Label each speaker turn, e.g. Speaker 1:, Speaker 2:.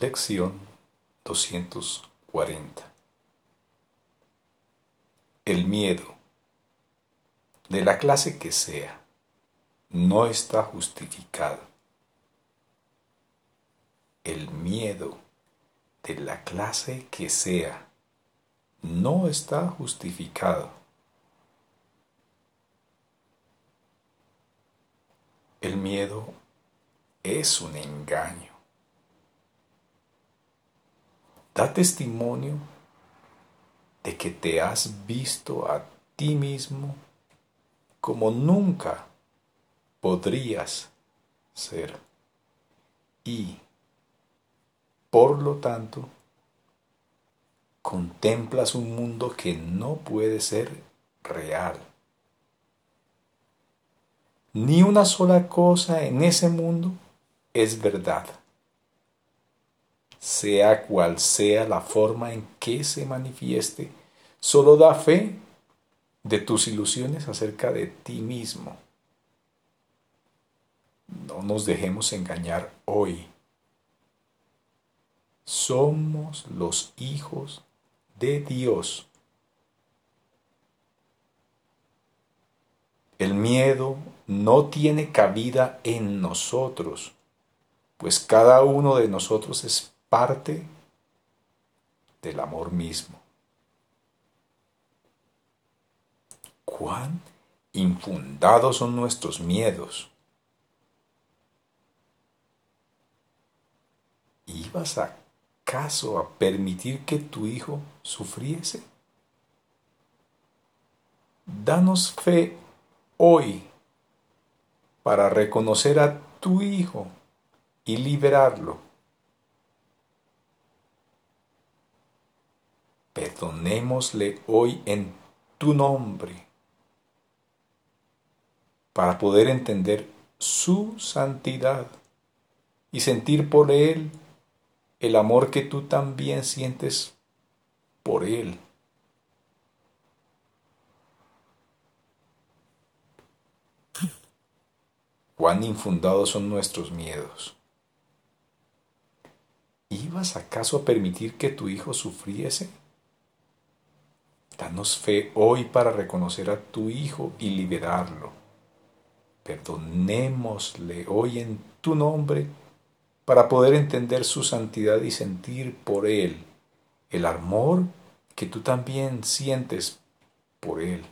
Speaker 1: Lección 240. El miedo, de la clase que sea, no está justificado. El miedo, de la clase que sea, no está justificado. El miedo es un engaño. Da testimonio de que te has visto a ti mismo como nunca podrías ser. Y, por lo tanto, contemplas un mundo que no puede ser real. Ni una sola cosa en ese mundo es verdad sea cual sea la forma en que se manifieste, solo da fe de tus ilusiones acerca de ti mismo. No nos dejemos engañar hoy. Somos los hijos de Dios. El miedo no tiene cabida en nosotros, pues cada uno de nosotros es parte del amor mismo. Cuán infundados son nuestros miedos. ¿Ibas acaso a permitir que tu hijo sufriese? Danos fe hoy para reconocer a tu hijo y liberarlo perdonémosle hoy en tu nombre para poder entender su santidad y sentir por Él el amor que tú también sientes por Él. Cuán infundados son nuestros miedos. ¿Ibas acaso a permitir que tu hijo sufriese? Danos fe hoy para reconocer a tu Hijo y liberarlo. Perdonémosle hoy en tu nombre para poder entender su santidad y sentir por Él el amor que tú también sientes por Él.